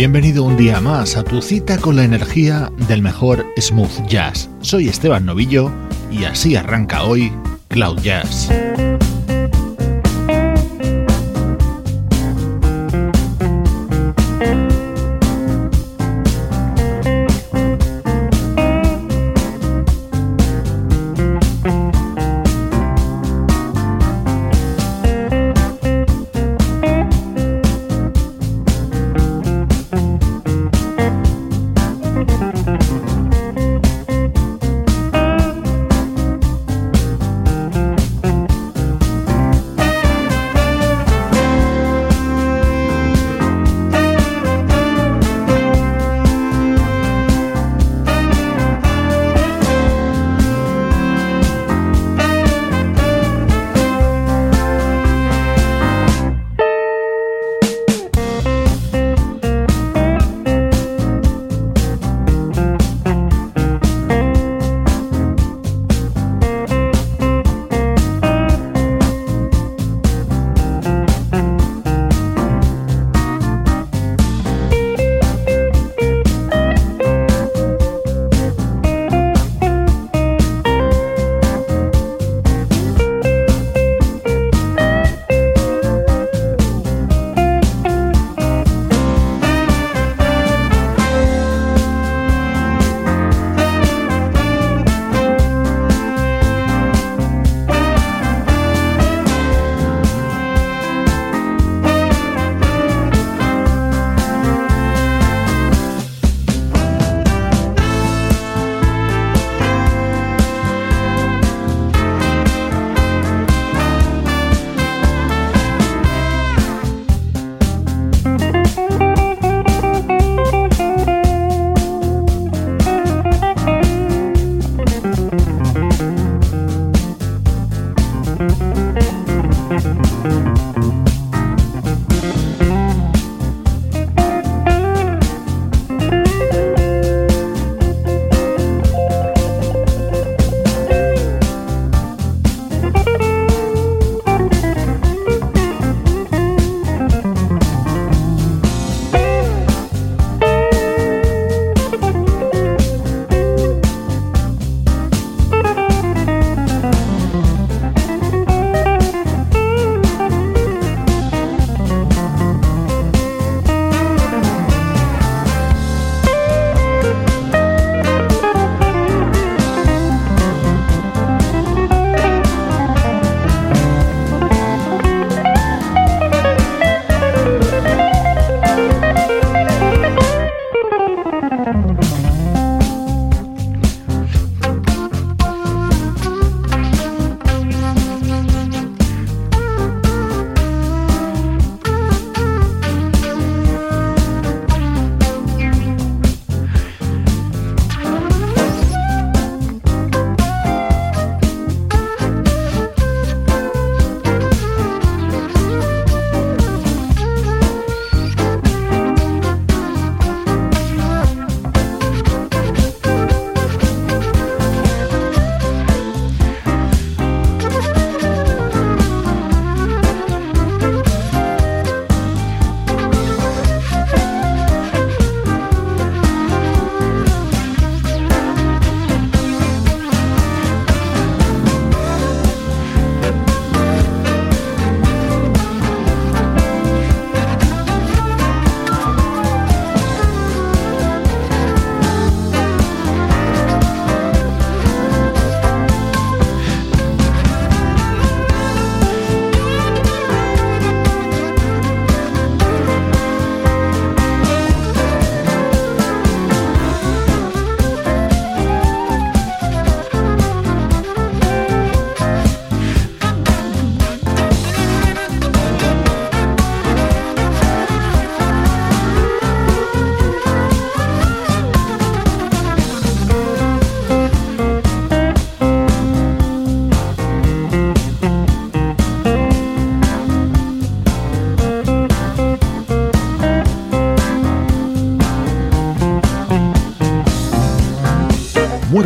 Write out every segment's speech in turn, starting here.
Bienvenido un día más a tu cita con la energía del mejor smooth jazz. Soy Esteban Novillo y así arranca hoy Cloud Jazz.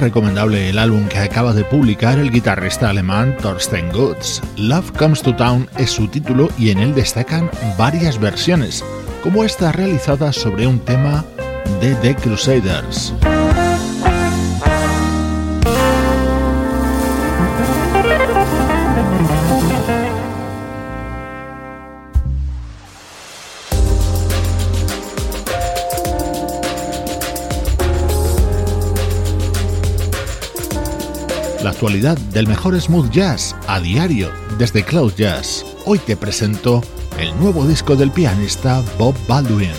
Recomendable el álbum que acaba de publicar el guitarrista alemán Thorsten Gutz. Love Comes to Town es su título y en él destacan varias versiones, como esta realizada sobre un tema de The Crusaders. La actualidad del mejor smooth jazz a diario desde Cloud Jazz. Hoy te presento el nuevo disco del pianista Bob Baldwin.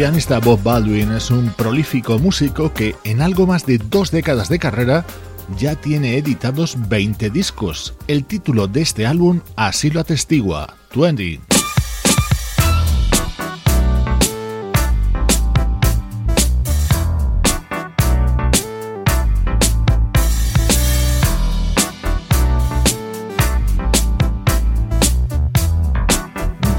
Pianista Bob Baldwin es un prolífico músico que en algo más de dos décadas de carrera ya tiene editados 20 discos. El título de este álbum así lo atestigua, 20.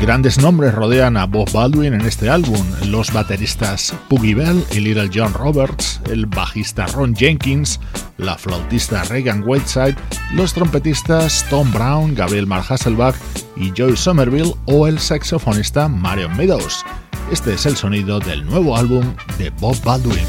Grandes nombres rodean a Bob Baldwin en este álbum, los bateristas Puggy Bell y Little John Roberts, el bajista Ron Jenkins, la flautista Reagan Whiteside, los trompetistas Tom Brown, Gabriel Mark Hasselbach y Joy Somerville o el saxofonista Marion Meadows. Este es el sonido del nuevo álbum de Bob Baldwin.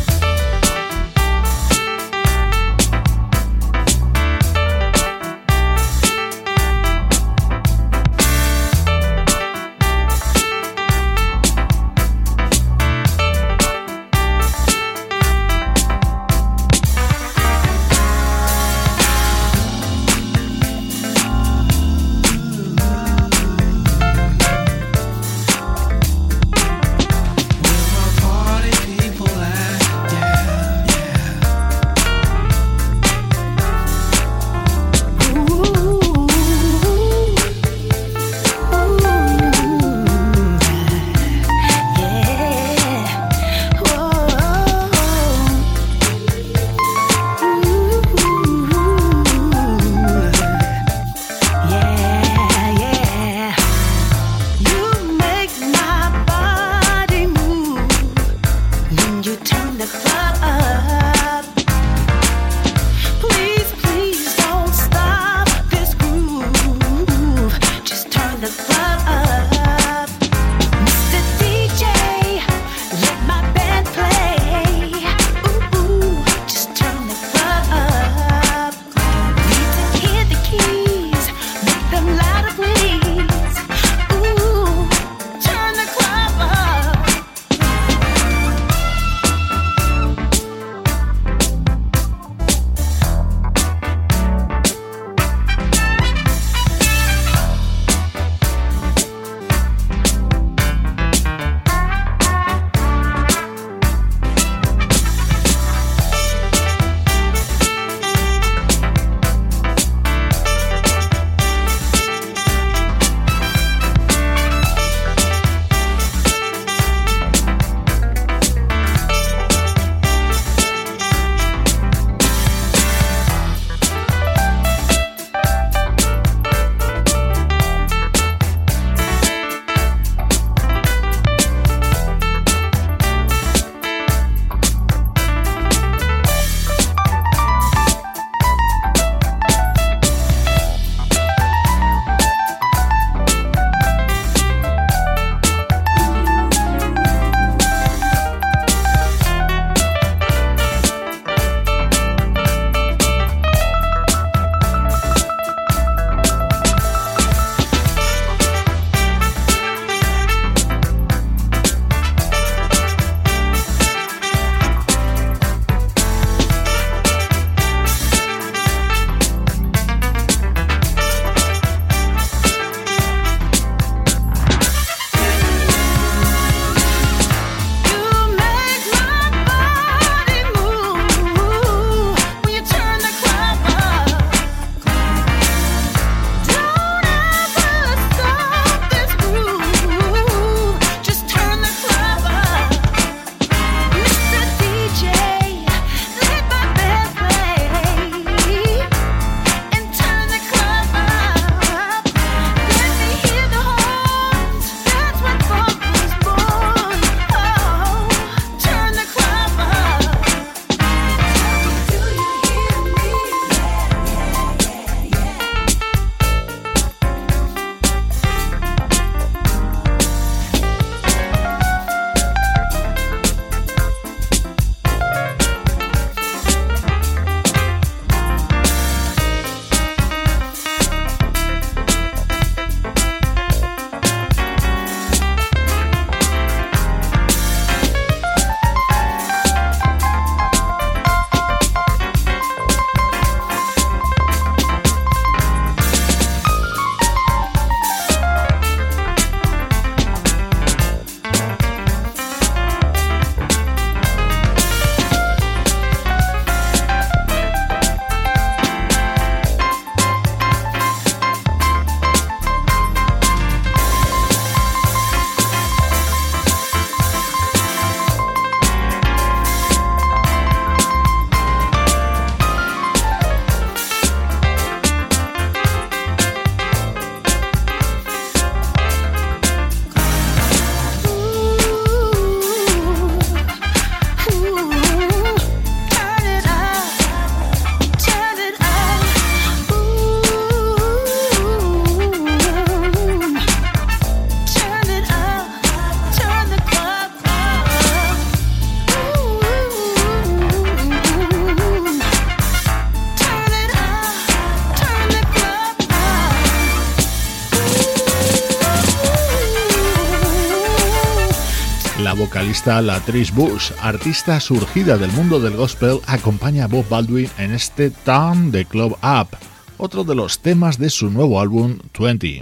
La Latrice Bush, artista surgida del mundo del gospel, acompaña a Bob Baldwin en este Turn the Club Up, otro de los temas de su nuevo álbum 20.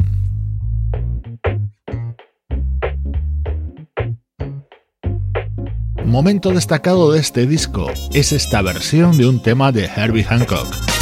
Momento destacado de este disco es esta versión de un tema de Herbie Hancock.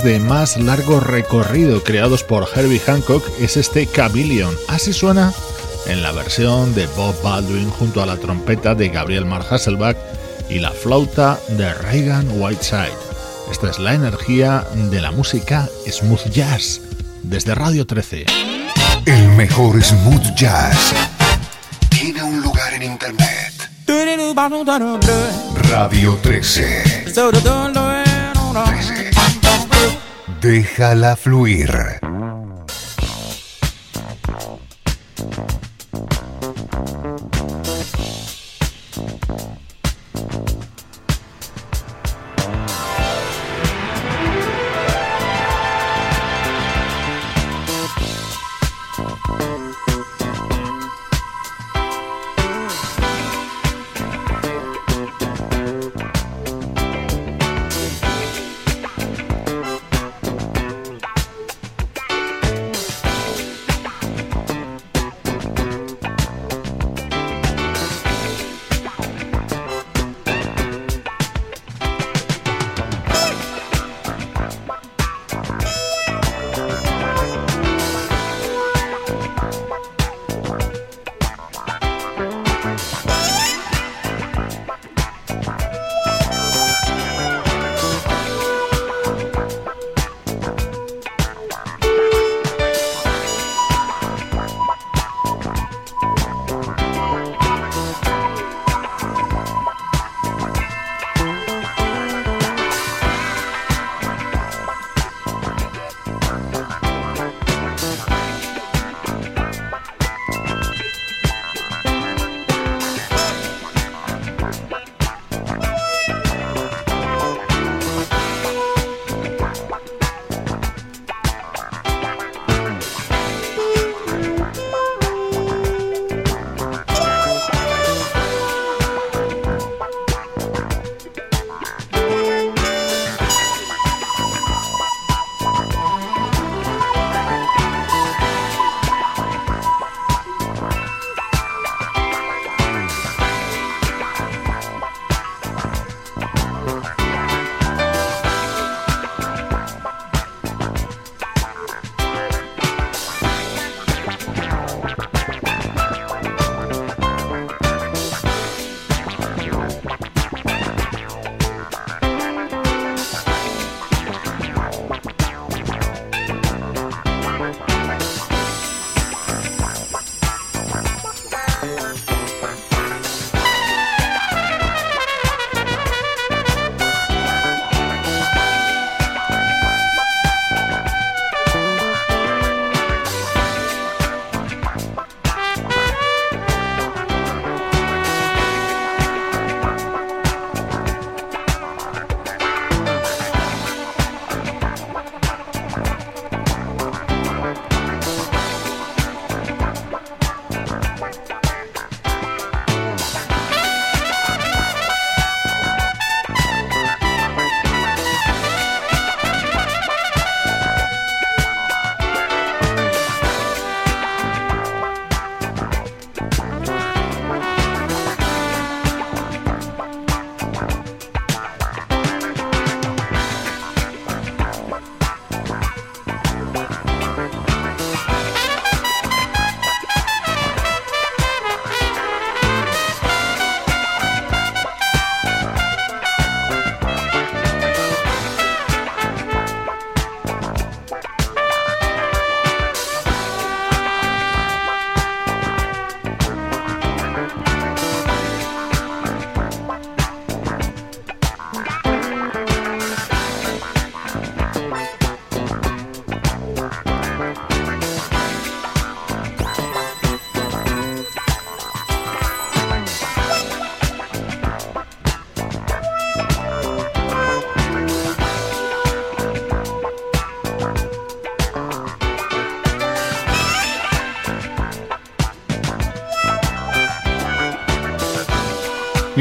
Temas de más largo recorrido creados por Herbie Hancock es este Cabillion. Así suena en la versión de Bob Baldwin junto a la trompeta de Gabriel Mar Hasselbach y la flauta de Reagan Whiteside. Esta es la energía de la música smooth jazz desde Radio 13. El mejor smooth jazz tiene un lugar en internet. Radio 13. Déjala fluir.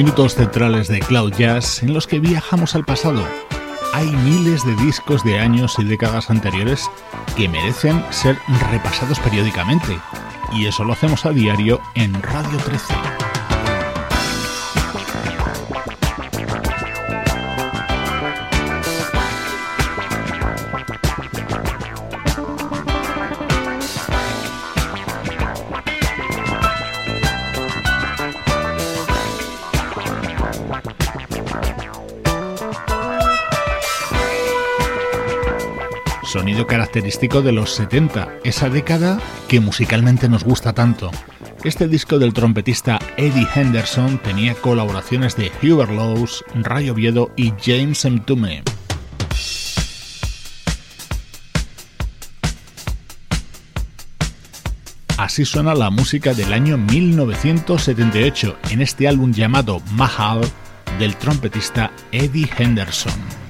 Minutos centrales de Cloud Jazz en los que viajamos al pasado. Hay miles de discos de años y décadas anteriores que merecen ser repasados periódicamente, y eso lo hacemos a diario en Radio 13. Característico de los 70, esa década que musicalmente nos gusta tanto. Este disco del trompetista Eddie Henderson tenía colaboraciones de Hubert Laws, Ray Oviedo y James Mtume. Así suena la música del año 1978 en este álbum llamado Mahal del trompetista Eddie Henderson.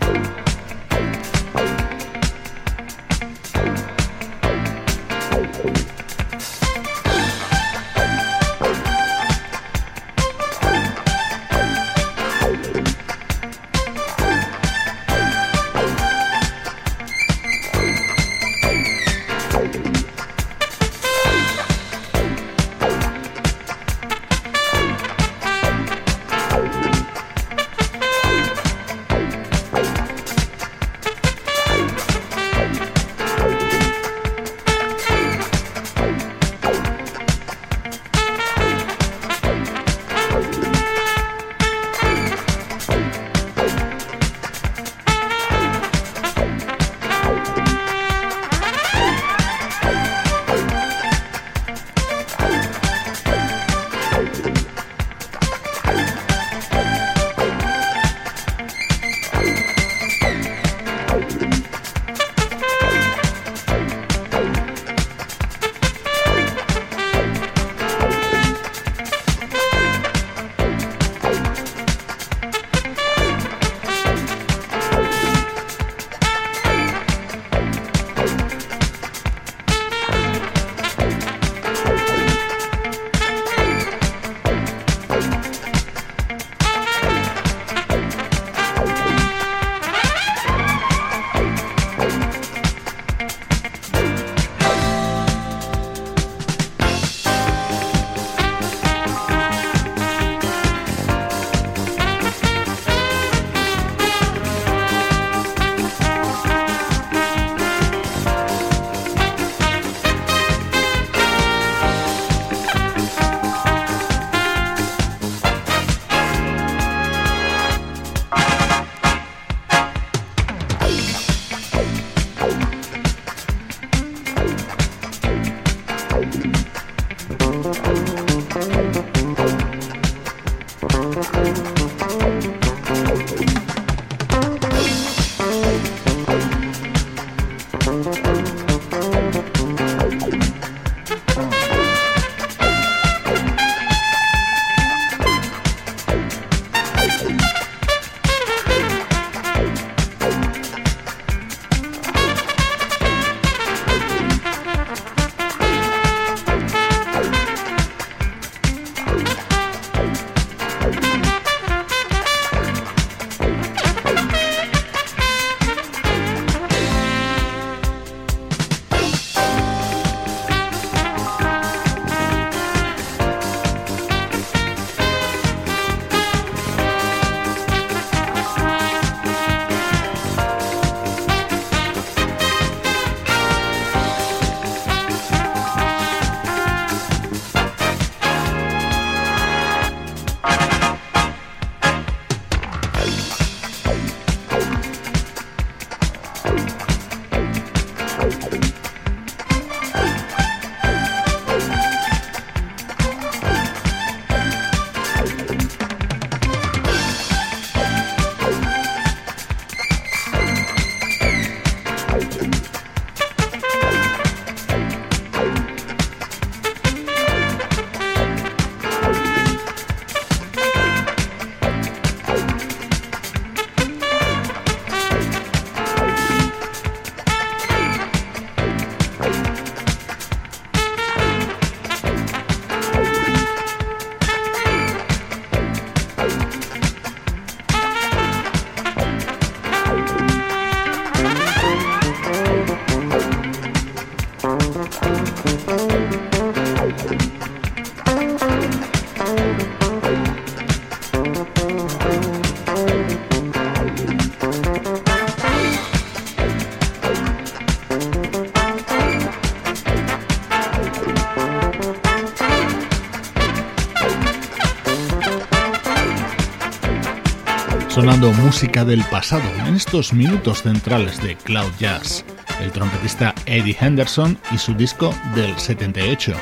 Música del pasado en estos minutos centrales de Cloud Jazz. el trompetista Eddie Henderson y su disco del 78.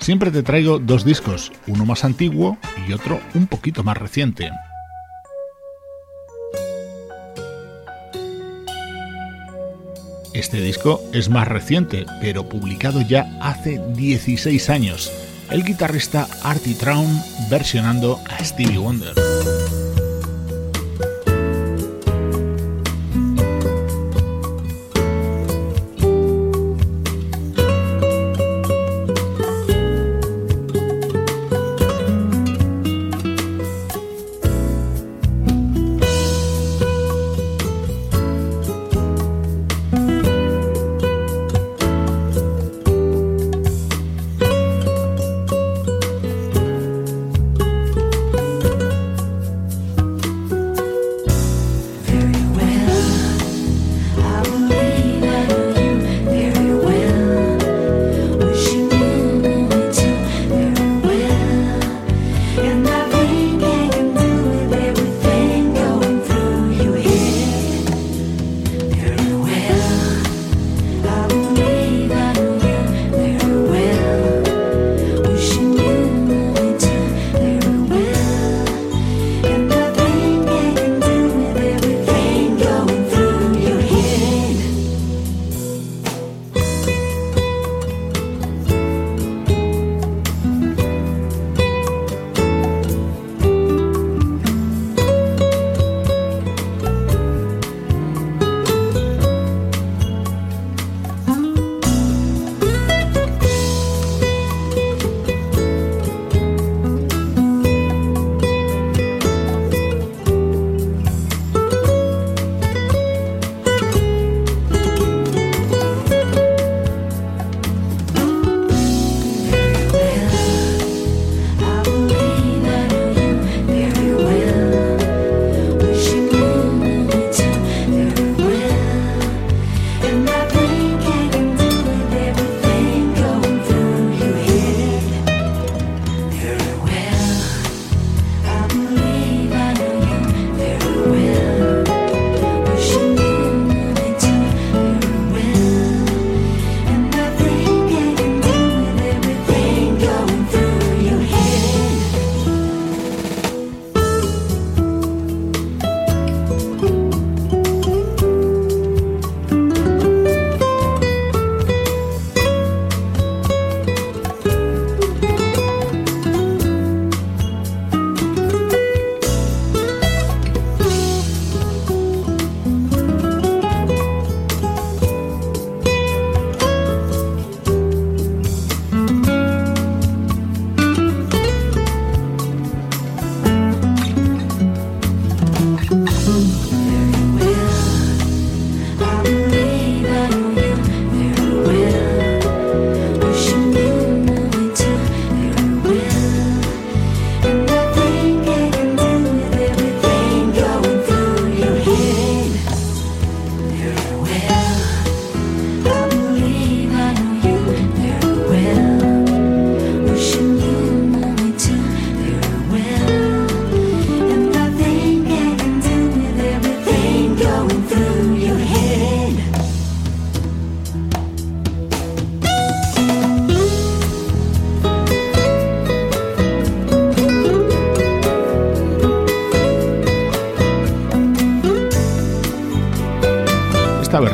Siempre te traigo dos discos, uno más antiguo y otro un poquito más reciente. Este disco es más reciente, pero publicado ya hace 16 años. El guitarrista Artie Traum versionando a Stevie Wonder.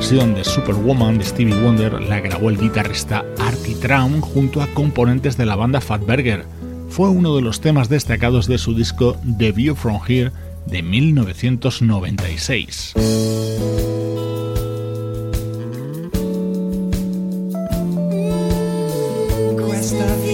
De Superwoman de Stevie Wonder la grabó el guitarrista Artie Traum junto a componentes de la banda Fatberger. Fue uno de los temas destacados de su disco The View From Here de 1996. lasciasti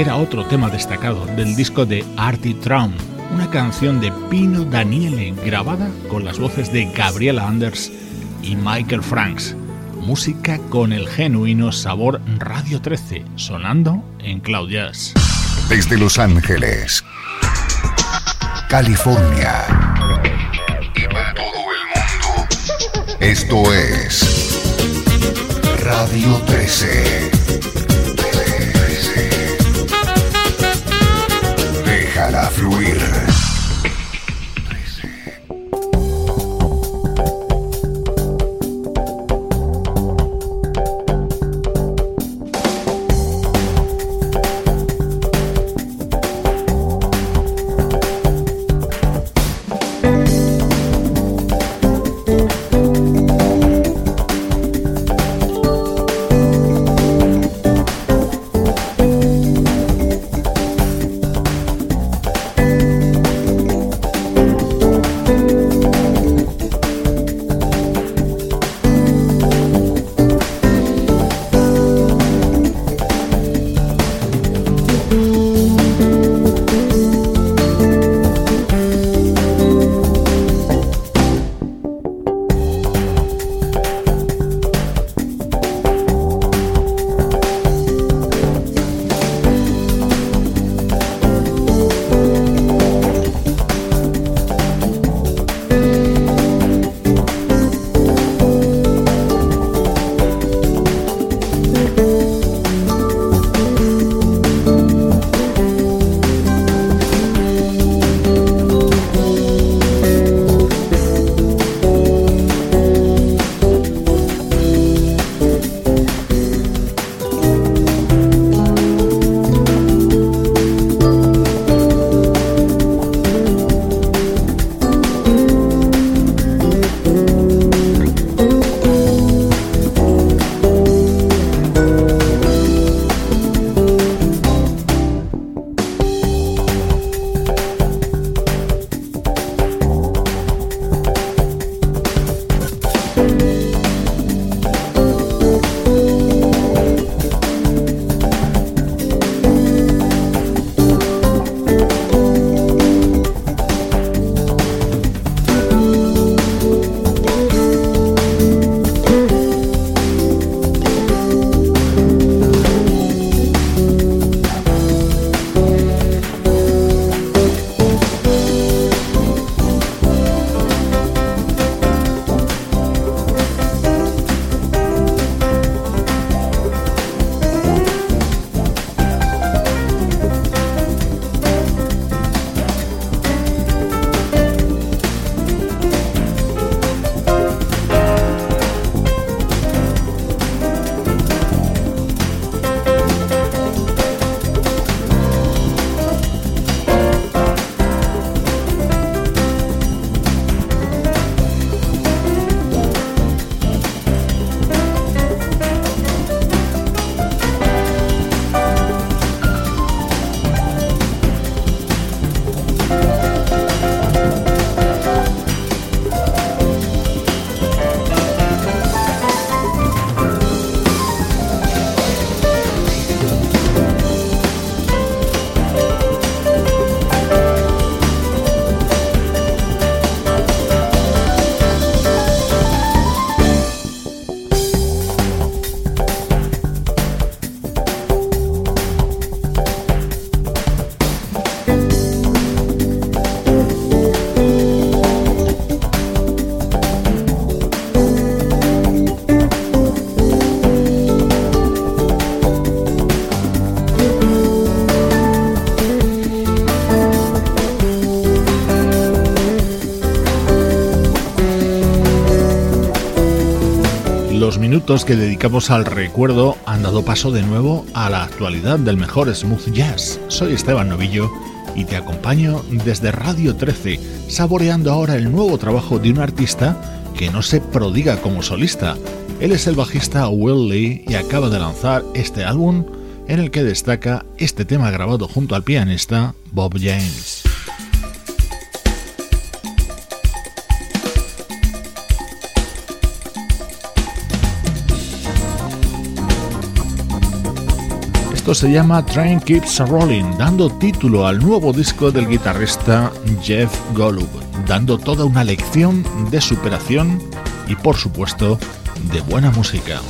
era otro tema destacado del disco de Artie Traum, una canción de Pino Daniele grabada con las voces de Gabriela Anders y Michael Franks. Música con el genuino sabor Radio 13, sonando en Cloud. Desde Los Ángeles, California y para todo el mundo, esto es Radio 13. Fluir. Minutos que dedicamos al recuerdo han dado paso de nuevo a la actualidad del mejor smooth jazz. Soy Esteban Novillo y te acompaño desde Radio 13, saboreando ahora el nuevo trabajo de un artista que no se prodiga como solista. Él es el bajista Will Lee y acaba de lanzar este álbum en el que destaca este tema grabado junto al pianista Bob James. Esto se llama Train Keeps Rolling, dando título al nuevo disco del guitarrista Jeff Golub, dando toda una lección de superación y por supuesto de buena música.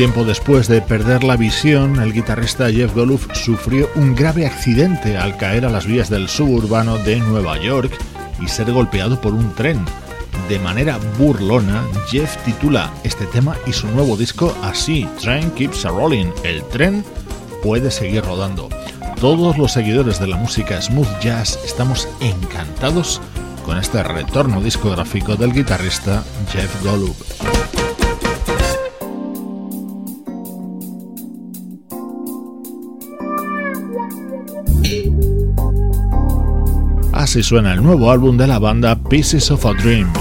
Tiempo después de perder la visión, el guitarrista Jeff Goluf sufrió un grave accidente al caer a las vías del suburbano de Nueva York y ser golpeado por un tren. De manera burlona, Jeff titula este tema y su nuevo disco así, Train Keeps a Rolling, el tren puede seguir rodando. Todos los seguidores de la música smooth jazz estamos encantados con este retorno discográfico del guitarrista Jeff Golub. Así suena el nuevo álbum de la banda Pieces of a Dream.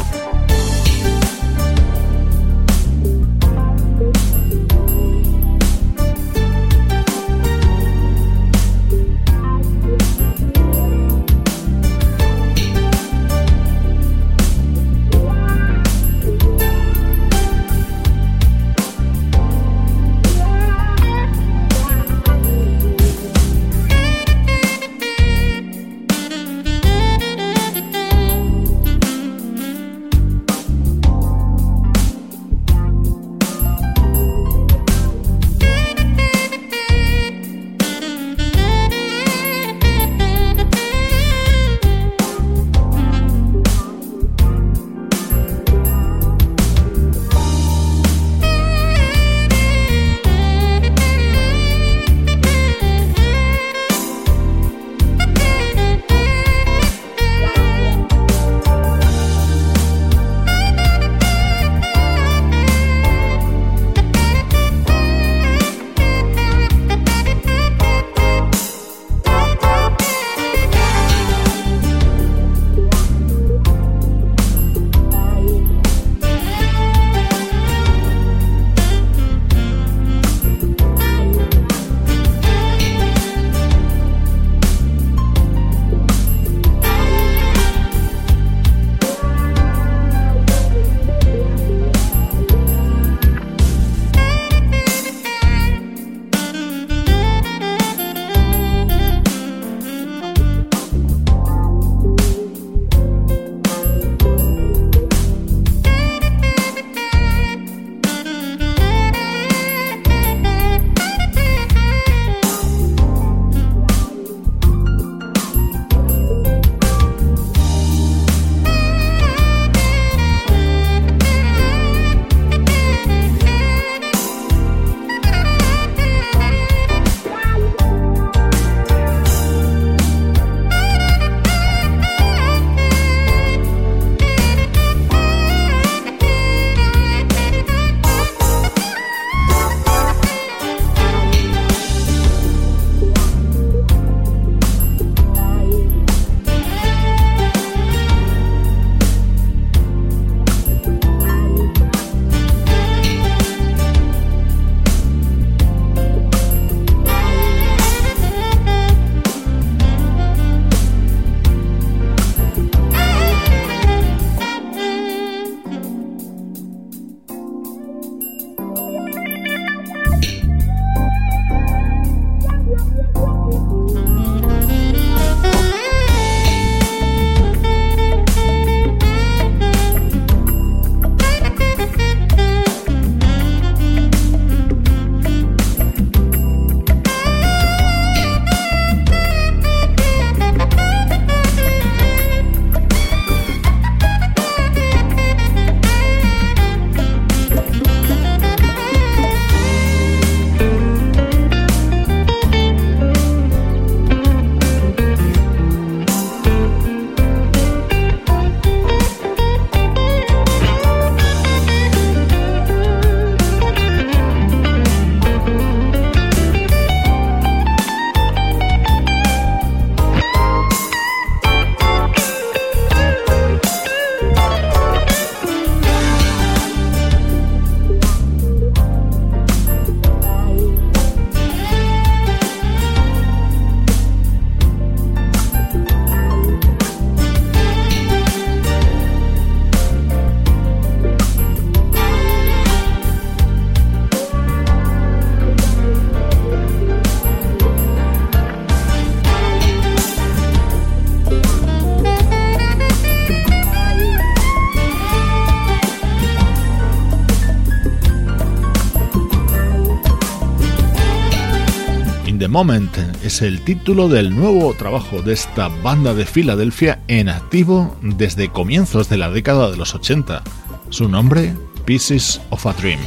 Moment es el título del nuevo trabajo de esta banda de Filadelfia en activo desde comienzos de la década de los 80. Su nombre, Pieces of a Dream.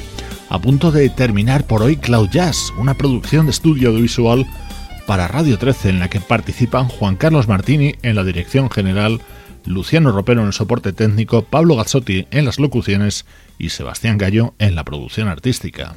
A punto de terminar por hoy Cloud Jazz, una producción de estudio audiovisual para Radio 13 en la que participan Juan Carlos Martini en la dirección general, Luciano Ropero en el soporte técnico, Pablo Gazzotti en las locuciones y Sebastián Gallo en la producción artística.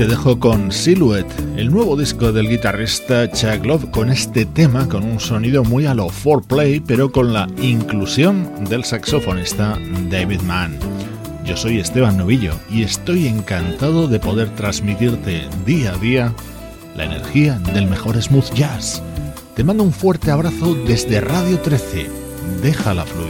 Te dejo con Silhouette, el nuevo disco del guitarrista Chuck Love con este tema con un sonido muy a lo 4play pero con la inclusión del saxofonista David Mann. Yo soy Esteban Novillo y estoy encantado de poder transmitirte día a día la energía del mejor smooth jazz. Te mando un fuerte abrazo desde Radio 13. Déjala fluir.